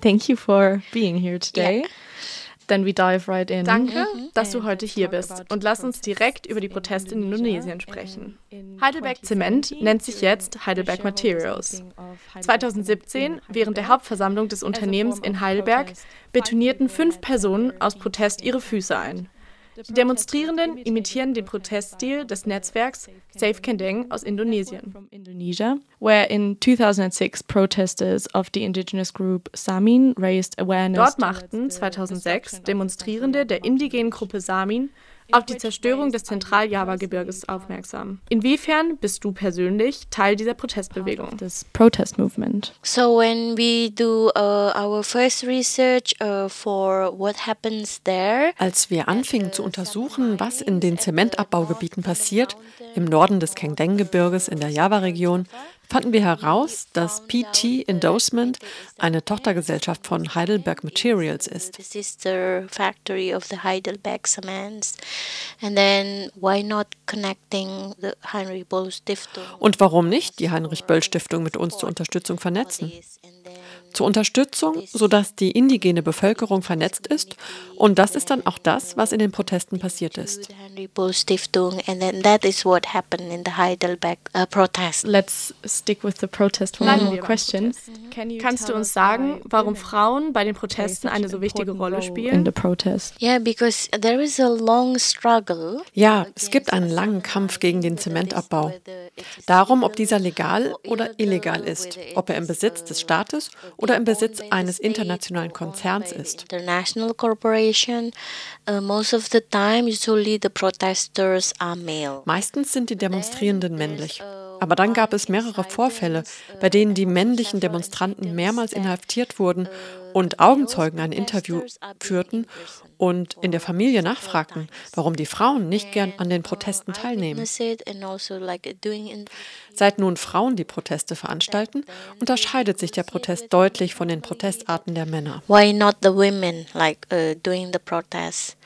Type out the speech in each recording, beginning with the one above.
Thank you for being here today. Yeah. Then we dive right in. Danke, dass du heute hier bist und lass uns direkt über die Proteste in Indonesien sprechen. Heidelberg Zement nennt sich jetzt Heidelberg Materials. 2017, während der Hauptversammlung des Unternehmens in Heidelberg, betonierten fünf Personen aus Protest ihre Füße ein. Die Demonstrierenden imitieren den Proteststil des Netzwerks Safe Kendeng aus Indonesien. Where in 2006 protesters of the indigenous group Samin raised awareness. Dort machten 2006 Demonstrierende der indigenen Gruppe Samin auf die Zerstörung des Zentral-Java-Gebirges aufmerksam. Inwiefern bist du persönlich Teil dieser Protestbewegung? This protest movement. So when we do uh, our first research uh, for what happens there, Als wir anfingen zu untersuchen, was in den Zementabbaugebieten passiert, im Norden des Kengdeng-Gebirges in der Java-Region, fanden wir heraus, dass PT Endorsement eine Tochtergesellschaft von Heidelberg Materials ist. the sister factory of the Heidelberg Cements, and then why not connecting the Heinrich Boll Stiftung? Und warum nicht die Heinrich-Böll-Stiftung mit uns zur Unterstützung vernetzen? Zur Unterstützung, sodass die indigene Bevölkerung vernetzt ist. Und das ist dann auch das, was in den Protesten passiert ist. uh. Let's stick with the protest for one more question. Kannst du uns sagen, warum Frauen bei den Protesten eine so wichtige Rolle in spielen? the protest? Yeah, because there is a long struggle. Ja, es gibt einen langen Kampf gegen den Zementabbau. Darum, ob dieser legal oder illegal ist, ob er im Besitz des Staates oder im Besitz eines internationalen Konzerns ist. Uh, most of the time, usually the protesters are male. Meistens sind die Demonstrierenden männlich. Aber dann gab es mehrere Vorfälle, bei denen die männlichen Demonstranten mehrmals inhaftiert wurden und Augenzeugen ein Interview führten und in der Familie nachfragten, warum die Frauen nicht gern an den Protesten teilnehmen. Seit nun Frauen die Proteste veranstalten, unterscheidet sich der Protest deutlich von den Protestarten der Männer. why not the women like uh, doing the protests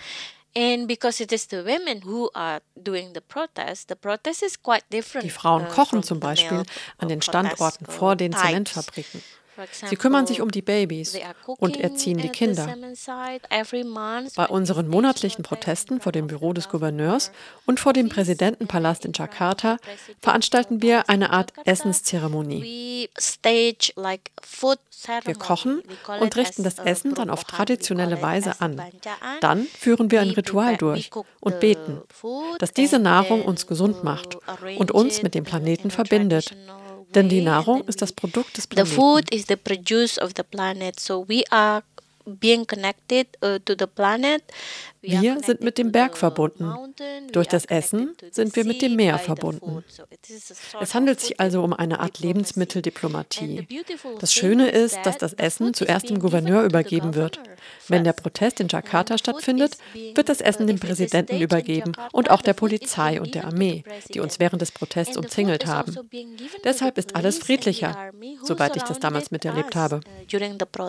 and because it is the women who are doing the protest the protest is quite different Die Frauen uh, kochen zum Beispiel an den Standorten uh, vor den. Zementfabriken. Sie kümmern sich um die Babys und erziehen die Kinder. Bei unseren monatlichen protest Protesten vor dem Büro des. Gouverneurs und vor dem Präsidentenpalast in Jakarta veranstalten wir eine Art Essenszeremonie. Wir kochen und richten as das Essen dann auf traditionelle Weise an. Dann führen wir ein Ritual durch und beten, dass diese Nahrung uns gesund macht und uns it mit dem Planeten verbindet. Denn die Nahrung ist das Produkt des The Planeten. food is the produce of the planet, so we are being connected uh, to the planet. Wir sind mit dem Berg verbunden. Durch das Essen sind wir mit dem Meer verbunden. Es handelt sich also um eine Art Lebensmitteldiplomatie. Das Schöne is ist, dass das Essen zuerst dem Gouverneur übergeben wird. Wenn der. Protest in Jakarta stattfindet, wird das Essen dem Präsidenten übergeben und auch der Polizei und der Armee, die uns während des Protests umzingelt haben. also Deshalb ist alles friedlicher, soweit ich das damals miterlebt habe. uh.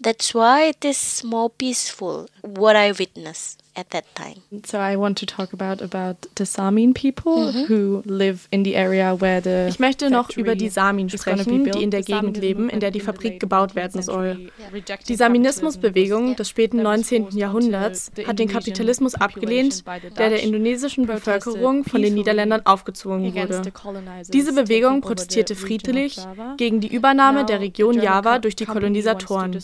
That's why it is more peaceful. What I witness. At that time. So I want to talk about about the Samin people who live in the area where the Ich möchte noch über die Samin sprechen, die in der Gegend leben, in der die Fabrik gebaut werden 19th soll. Die Saminismusbewegung des späten that was 19. forced onto Jahrhunderts hat den Kapitalismus abgelehnt, der der indonesischen Bevölkerung von den Niederländern aufgezwungen wurde. Diese Bewegung protestierte friedlich gegen die Übernahme der Region Java durch die Kolonisatoren.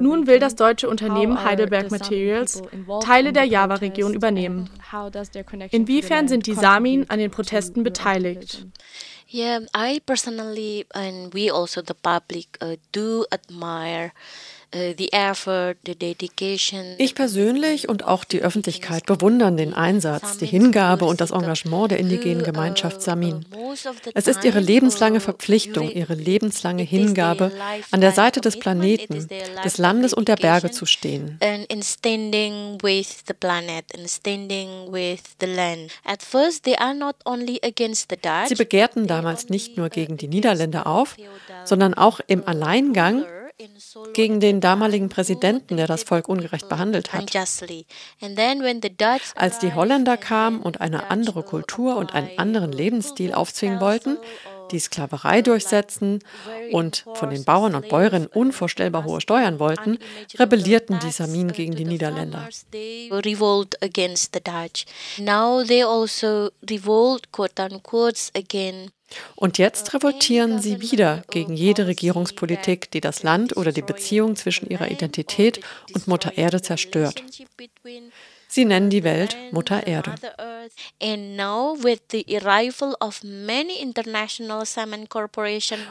Nun will das deutsche Unternehmen Heidelberg Materials Teile der Java-Region übernehmen. Inwiefern sind die Samin an den Protesten beteiligt? Yeah, I personally and we also the public uh, do admire dedication. Ich persönlich und auch die Öffentlichkeit bewundern den Einsatz, die Hingabe und das Engagement der indigenen Gemeinschaft Samin. Es ist ihre lebenslange Verpflichtung, ihre lebenslange Hingabe, an der Seite des Planeten, des Landes und der Berge zu stehen. Sie begehrten damals nicht nur gegen die Niederländer auf, sondern auch im Alleingang gegen den damaligen Präsidenten, der das Volk ungerecht behandelt hat. Als die Holländer kamen und eine andere Kultur und einen anderen Lebensstil aufzwingen wollten, die Sklaverei durchsetzten und von den Bauern und Bäuerinnen unvorstellbar hohe Steuern wollten, rebellierten die Samin gegen die Niederländer. Und jetzt revoltieren sie wieder gegen jede Regierungspolitik, die das Land oder die Beziehung zwischen ihrer Identität und Mutter Erde zerstört. Sie nennen die Welt Mutter Erde.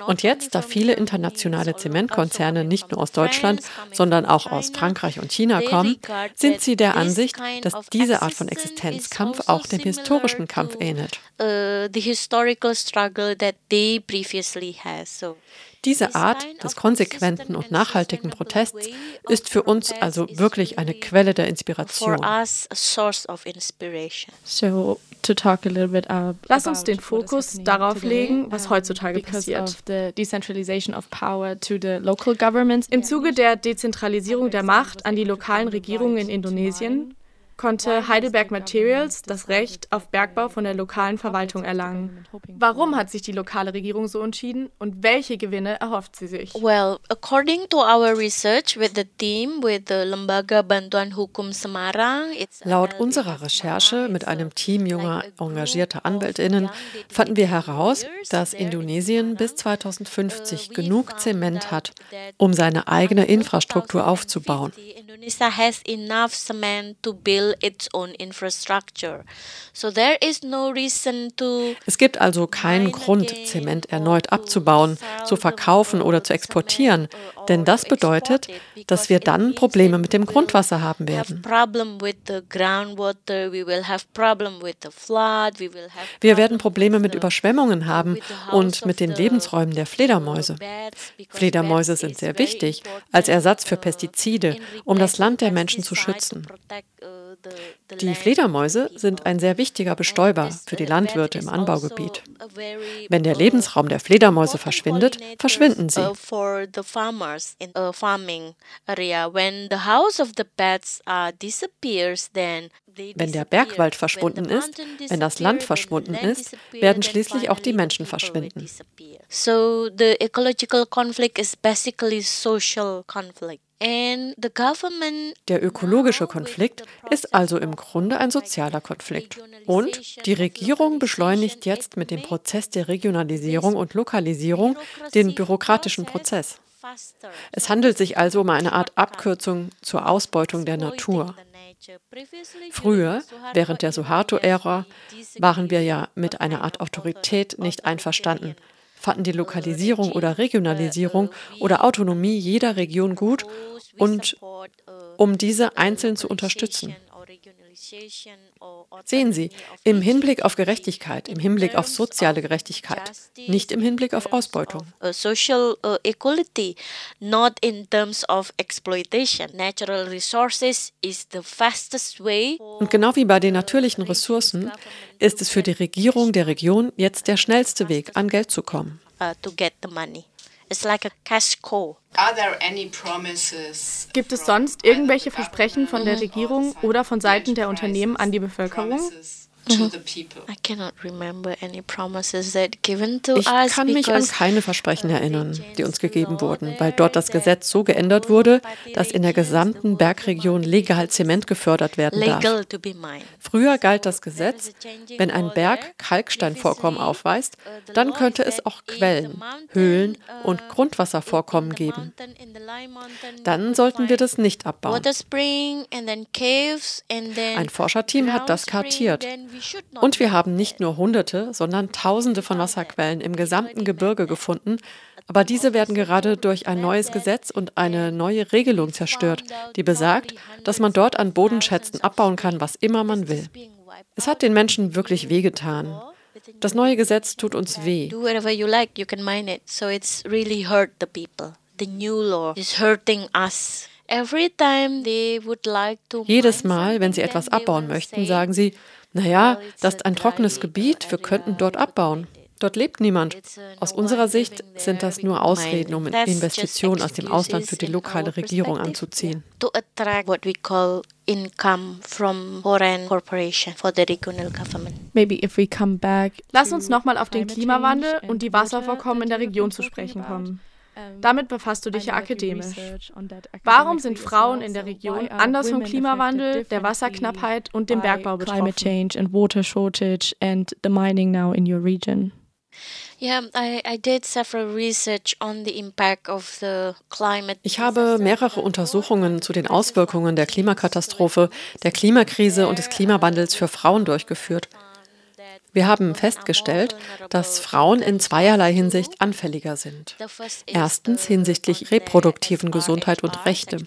Und jetzt, da viele internationale Zementkonzerne nicht nur aus Deutschland, sondern auch aus Frankreich und China kommen, sind sie der Ansicht, dass diese Art von Existenzkampf auch dem historischen Kampf ähnelt. Uh, diese Art des konsequenten und nachhaltigen Protests ist für uns also wirklich eine Quelle der Inspiration. Lass uns den Fokus darauf legen, was heutzutage passiert. Im Zuge der Dezentralisierung der Macht an die lokalen Regierungen in Indonesien konnte Heidelberg Materials das Recht auf Bergbau von der lokalen Verwaltung erlangen. Warum hat sich die lokale Regierung so entschieden und welche Gewinne erhofft sie sich? Well, according to our research with the team with the Lembaga Bantuan Hukum Semarang, Laut unserer Recherche mit einem Team junger engagierter Anwältinnen fanden wir heraus, dass Indonesien bis 2050 genug Zement hat, um seine eigene Infrastruktur aufzubauen. Indonesia has enough cement to build its own infrastructure. So there is no reason to Es gibt also keinen Grund, Zement erneut abzubauen, zu verkaufen oder zu exportieren, denn das bedeutet, dass wir dann Probleme mit dem Grundwasser haben werden. Wir werden Probleme mit Überschwemmungen haben und mit den Lebensräumen der Fledermäuse. Fledermäuse sind sehr wichtig als Ersatz für Pestizide, um das Land der Menschen zu schützen. Die Fledermäuse sind ein sehr wichtiger Bestäuber für die Landwirte im Anbaugebiet. Wenn der Lebensraum der Fledermäuse verschwindet, verschwinden sie. Wenn der Bergwald verschwunden ist, wenn das Land verschwunden ist, werden schließlich auch die Menschen verschwinden. So the ecological conflict is basically social conflict. Der ökologische Konflikt ist also im Grunde ein sozialer Konflikt. Und die Regierung beschleunigt jetzt mit dem Prozess der Regionalisierung und Lokalisierung den bürokratischen Prozess. Es handelt sich also um eine Art Abkürzung zur Ausbeutung der Natur. Früher, während der Suharto-Ära, waren wir ja mit einer Art Autorität nicht einverstanden fanden die Lokalisierung oder Regionalisierung oder Autonomie jeder Region gut und um diese einzeln zu unterstützen. Sehen Sie, im Hinblick auf Gerechtigkeit, im Hinblick auf soziale Gerechtigkeit, nicht im Hinblick auf Ausbeutung. Social uh, equality, not in terms of exploitation. Natural resources is the fastest way. Und genau wie bei den natürlichen Ressourcen ist es für die Regierung der Region jetzt der schnellste Weg, an Geld zu kommen. Uh, to get the money. It's like a cash cow. Gibt es sonst irgendwelche Versprechen von der Regierung oder von Seiten der Unternehmen an die Bevölkerung? Mhm. Ich kann mich an keine Versprechen erinnern, die uns gegeben wurden, weil dort das Gesetz so geändert wurde, dass in der gesamten Bergregion legal Zement gefördert werden darf. Früher galt das Gesetz, wenn ein Berg Kalksteinvorkommen aufweist, uh, dann könnte es auch Quellen, Höhlen und uh, Grundwasservorkommen geben. Dann sollten wir das nicht abbauen. Ein Forscherteam hat das kartiert und wir haben nicht nur Hunderte, sondern Tausende von Wasserquellen im gesamten Gebirge gefunden, aber diese werden gerade durch ein neues Gesetz und eine neue Regelung zerstört, die besagt, dass man dort an Bodenschätzen abbauen kann, was immer man will. Es hat den Menschen wirklich wehgetan. Das neue Gesetz tut uns weh. Jedes Mal, wenn sie etwas abbauen möchten, sagen sie, naja, das ist ein trockenes Gebiet, wir könnten dort abbauen. Dort lebt niemand. Aus unserer Sicht sind das nur Ausreden, um Investitionen aus dem Ausland für die lokale Regierung anzuziehen. Lass uns nochmal auf den Klimawandel und die Wasservorkommen in der Region zu sprechen kommen. Damit befasst du dich ja akademisch. Warum sind Frauen in der Region anders vom Klimawandel, der Wasserknappheit und dem Bergbau betroffen? Climate change and water shortage and the mining now in your region. Ich habe mehrere Untersuchungen zu den Auswirkungen der Klimakatastrophe, der Klimakrise und des Klimawandels für Frauen durchgeführt. Wir haben festgestellt, dass Frauen in zweierlei Hinsicht anfälliger sind. Erstens hinsichtlich reproduktiven Gesundheit und Rechte.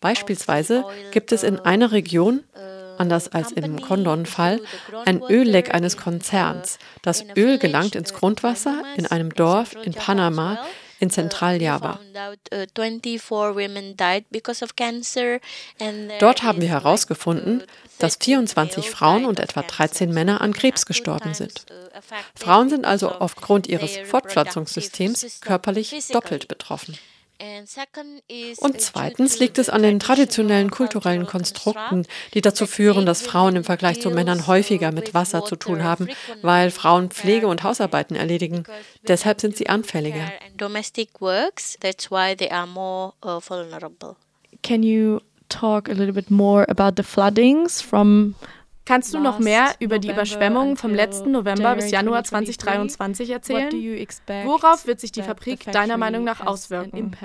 Beispielsweise gibt es in einer Region anders als im Condon-Fall, ein Ölleck eines Konzerns. Das Öl gelangt ins Grundwasser in einem Dorf in Panama, in Zentraljava. Dort haben wir herausgefunden, dass 24 Frauen und etwa 13 Männer an Krebs gestorben sind. Frauen sind also aufgrund ihres Fortpflanzungssystems körperlich doppelt betroffen. Und zweitens liegt es an den traditionellen kulturellen Konstrukten, die dazu führen, dass Frauen im Vergleich zu Männern häufiger mit Wasser zu tun haben, weil Frauen Pflege und Hausarbeiten erledigen. Deshalb sind sie anfälliger. Uh, Can you talk a little bit more about the floodings from Kannst du noch mehr über die Überschwemmungen vom letzten November bis Januar 2023 erzählen? Worauf wird sich die Fabrik deiner Meinung nach auswirken?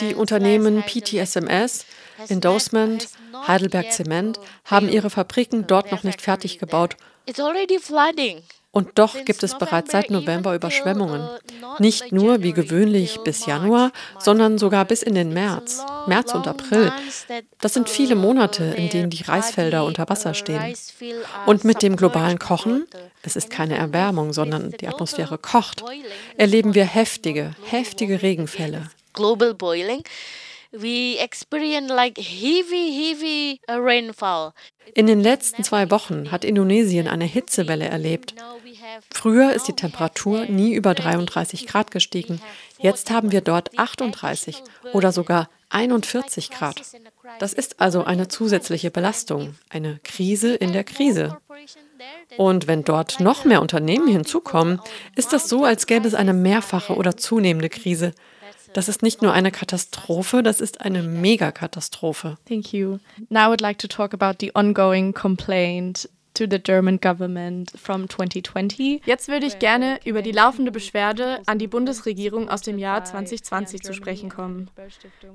Die Unternehmen PTSMS, Endorsement, Heidelberg Zement haben ihre Fabriken dort noch nicht fertig gebaut. Und doch gibt es bereits seit November Überschwemmungen. Nicht nur wie gewöhnlich bis Januar, sondern sogar bis in den März, März und April. Das sind viele Monate, in denen die Reisfelder unter Wasser stehen. Und mit dem globalen Kochen, es ist keine Erwärmung, sondern die Atmosphäre kocht, erleben wir heftige, heftige Regenfälle. Global boiling we experience like heavy, heavy uh, rainfall. In den letzten zwei Wochen hat Indonesien eine Hitzewelle erlebt. Früher ist die Temperatur nie über 33 Grad gestiegen. Jetzt haben wir dort 38 oder sogar 41 Grad. Das ist also eine zusätzliche Belastung, eine Krise in der Krise. Und wenn dort noch mehr Unternehmen hinzukommen, ist das so, als gäbe es eine mehrfache oder zunehmende Krise. Das ist nicht nur eine Katastrophe, das ist eine Megakatastrophe. Thank you. Now I would like to talk about the ongoing complaint to the German government from 2020. Jetzt würde ich gerne über die laufende Beschwerde an die Bundesregierung aus dem Jahr 2020 zu sprechen kommen.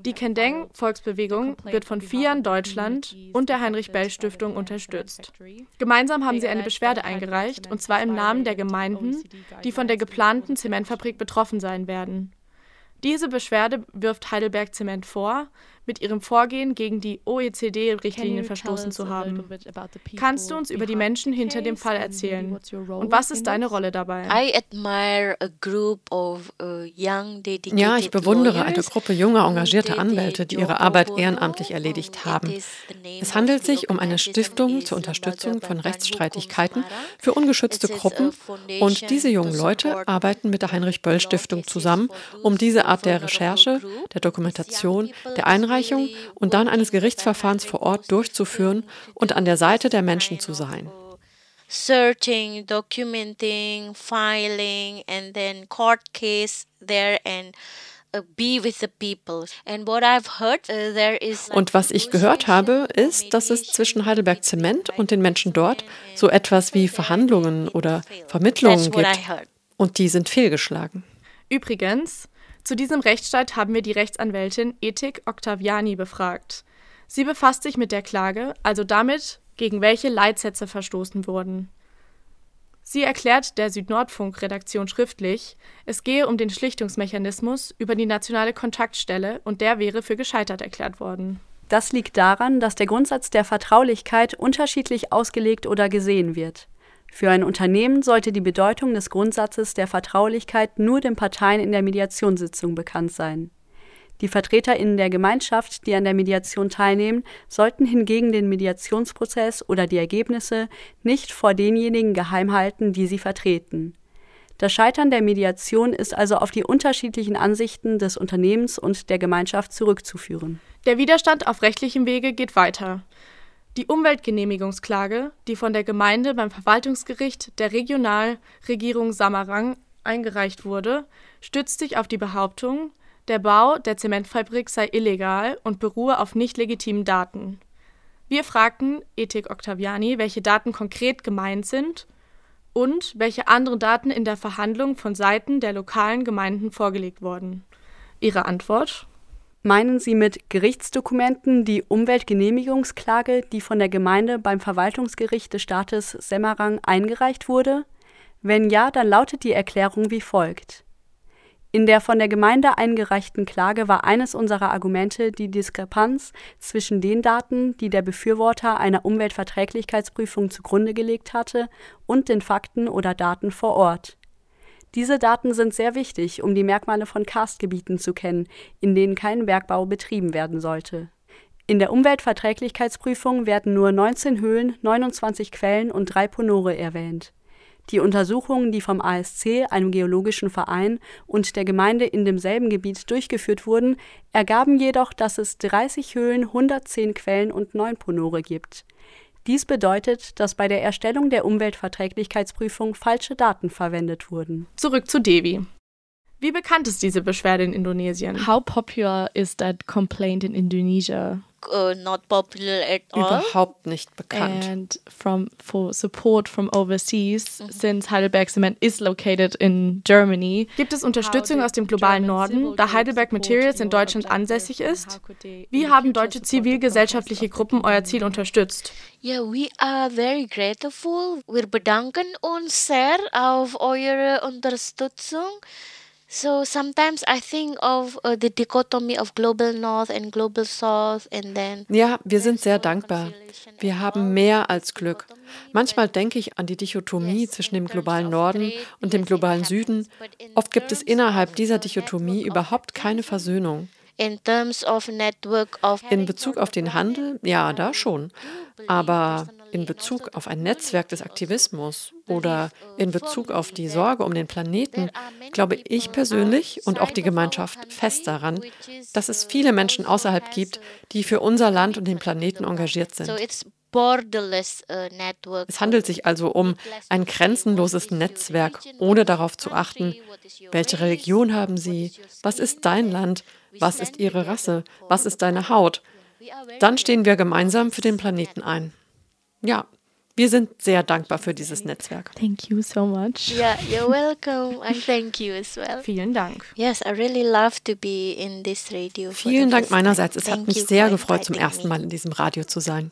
Die Kendeng Volksbewegung wird von FIAN Deutschland und der Heinrich Bell Stiftung unterstützt. Gemeinsam haben sie eine Beschwerde eingereicht und zwar im Namen der Gemeinden, die von der geplanten Zementfabrik betroffen sein werden. Diese Beschwerde wirft Heidelberg Zement vor, mit ihrem Vorgehen gegen die OECD-Richtlinien verstoßen zu haben. Kannst du uns über die Menschen hinter dem Fall erzählen? Und was ist deine Rolle dabei? Uh, ja, ich bewundere eine Gruppe junger, engagierter Anwälte, die ihre Arbeit ehrenamtlich erledigt haben. Es handelt sich um eine Stiftung zur Unterstützung von Rechtsstreitigkeiten für ungeschützte Gruppen und diese jungen Leute arbeiten mit der Heinrich-Böll-Stiftung zusammen, um diese Art der Recherche, der Dokumentation, der Einreichung Einreichung und dann eines Gerichtsverfahrens vor Ort durchzuführen und an der Seite der Menschen zu sein. Searching, documenting, filing and then court case there and uh, uh, und was ich gehört habe, ist, dass es zwischen Heidelberg Zement und den Menschen dort so etwas wie Verhandlungen oder Vermittlungen gibt. Und die sind fehlgeschlagen. Übrigens, zu diesem Rechtsstreit haben wir die Rechtsanwältin Ethik Octaviani befragt. Sie befasst sich mit der Klage, also damit, gegen welche Leitsätze verstoßen wurden. Sie erklärt der Südnordfunk-Redaktion schriftlich, es gehe um den Schlichtungsmechanismus über die nationale Kontaktstelle und der wäre für gescheitert erklärt worden. Das liegt daran, dass der Grundsatz der Vertraulichkeit unterschiedlich ausgelegt oder gesehen wird. Für ein Unternehmen sollte die Bedeutung des Grundsatzes der Vertraulichkeit nur den Parteien in der Mediationssitzung bekannt sein. Die VertreterInnen der Gemeinschaft, die an der Mediation teilnehmen, sollten hingegen den Mediationsprozess oder die Ergebnisse nicht vor denjenigen geheim halten, die sie vertreten. Das Scheitern der Mediation ist also auf die unterschiedlichen Ansichten des Unternehmens und der Gemeinschaft zurückzuführen. Der Widerstand auf rechtlichem Wege geht weiter. Die Umweltgenehmigungsklage, die von der Gemeinde beim Verwaltungsgericht der Regionalregierung Samarang eingereicht wurde, stützt sich auf die Behauptung, der Bau der Zementfabrik sei illegal und beruhe auf nicht legitimen Daten. Wir fragten Ethik Octaviani, welche Daten konkret gemeint sind und welche anderen Daten in der Verhandlung von Seiten der lokalen Gemeinden vorgelegt wurden. Ihre Antwort? Meinen Sie mit Gerichtsdokumenten die Umweltgenehmigungsklage, die von der Gemeinde beim Verwaltungsgericht des Staates Semarang eingereicht wurde? Wenn ja, dann lautet die Erklärung wie folgt. In der von der Gemeinde eingereichten Klage war eines unserer Argumente die Diskrepanz zwischen den Daten, die der Befürworter einer Umweltverträglichkeitsprüfung zugrunde gelegt hatte, und den Fakten oder Daten vor Ort. Diese Daten sind sehr wichtig, um die Merkmale von Karstgebieten zu kennen, in denen kein Bergbau betrieben werden sollte. In der Umweltverträglichkeitsprüfung werden nur 19 Höhlen, 29 Quellen und drei Ponore erwähnt die Untersuchungen, die vom ASC, einem geologischen Verein, und der Gemeinde in demselben Gebiet durchgeführt wurden, ergaben jedoch, dass es 30 Höhlen, 110 Quellen und 9 Ponore gibt. Dies bedeutet, dass bei der Erstellung der Umweltverträglichkeitsprüfung falsche Daten verwendet wurden. Zurück zu Devi. Wie bekannt ist diese Beschwerde in Indonesien? How popular is that complaint in Indonesia? Uh, not popular at all. Überhaupt nicht bekannt. And from for support from overseas, mhm. since Heidelberg Cement is located in Germany. Gibt es Unterstützung aus dem globalen Norden, da Heidelberg Materials in Deutschland ansässig ist? Wie haben deutsche zivilgesellschaftliche Gruppen euer Ziel unterstützt? Yeah, we are very grateful. Wir bedanken uns sehr auf eure Unterstützung. So sometimes I think of uh, the dichotomy of global north and global south and then Ja, wir sind sehr dankbar. Wir haben mehr als Glück. Manchmal denke ich an die Dichotomie zwischen dem globalen Norden und dem globalen Süden. Oft gibt es innerhalb dieser Dichotomie überhaupt keine Versöhnung. In Bezug auf den Handel, ja, da schon. Aber in Bezug auf ein Netzwerk des Aktivismus oder in Bezug auf die Sorge um den Planeten glaube ich persönlich und auch die Gemeinschaft fest daran, dass es viele Menschen außerhalb gibt, die für unser Land und den Planeten engagiert sind. Es handelt sich also um ein grenzenloses Netzwerk, ohne darauf zu achten, welche Religion haben Sie, was ist dein Land, was ist Ihre Rasse, was ist deine Haut. Dann stehen wir gemeinsam für den Planeten ein. Ja, wir sind sehr dankbar für dieses Netzwerk. Thank you so much. Yeah, you're welcome and thank you as well. Vielen Dank. Yes, I really love to be in this radio. Vielen Dank meinerseits. Es hat mich sehr gefreut, zum ersten Mal in diesem Radio zu sein.